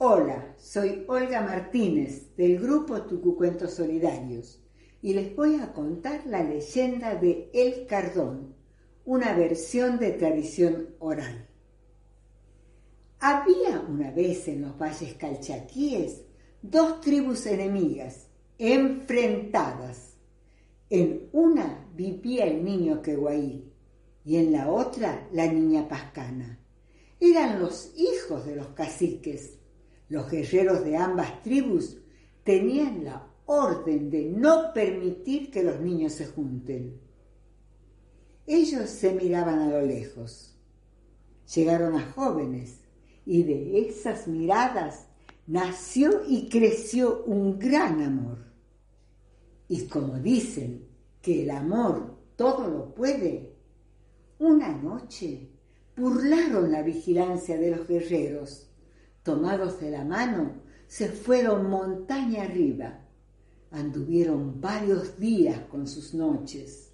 Hola, soy Olga Martínez del grupo Tucucuentos Solidarios y les voy a contar la leyenda de El Cardón, una versión de tradición oral. Había una vez en los valles calchaquíes dos tribus enemigas, enfrentadas. En una vivía el niño Queguaí y en la otra la niña Pascana. Eran los hijos de los caciques. Los guerreros de ambas tribus tenían la orden de no permitir que los niños se junten. Ellos se miraban a lo lejos. Llegaron a jóvenes y de esas miradas nació y creció un gran amor. Y como dicen que el amor todo lo puede, una noche burlaron la vigilancia de los guerreros. Tomados de la mano, se fueron montaña arriba. Anduvieron varios días con sus noches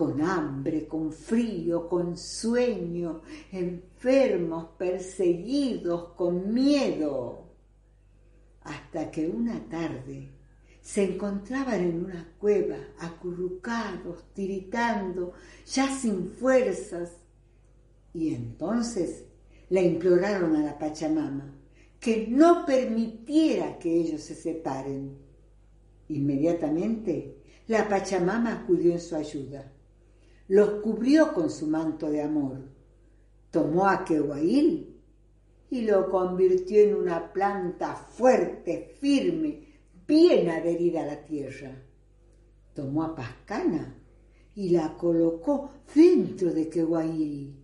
con hambre, con frío, con sueño, enfermos, perseguidos, con miedo, hasta que una tarde se encontraban en una cueva, acurrucados, tiritando, ya sin fuerzas, y entonces le imploraron a la Pachamama que no permitiera que ellos se separen. Inmediatamente la Pachamama acudió en su ayuda los cubrió con su manto de amor. Tomó a Kehuail y lo convirtió en una planta fuerte, firme, bien adherida a la tierra. Tomó a Pascana y la colocó dentro de Kehuail,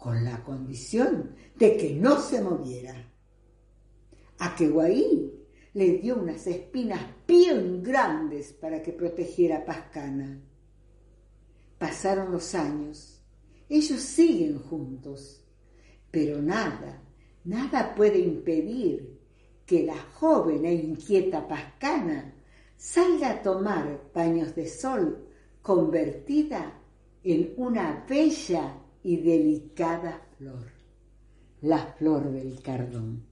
con la condición de que no se moviera. A Kehuail le dio unas espinas bien grandes para que protegiera a Pascana Pasaron los años, ellos siguen juntos, pero nada, nada puede impedir que la joven e inquieta Pascana salga a tomar baños de sol convertida en una bella y delicada flor, la flor del cardón.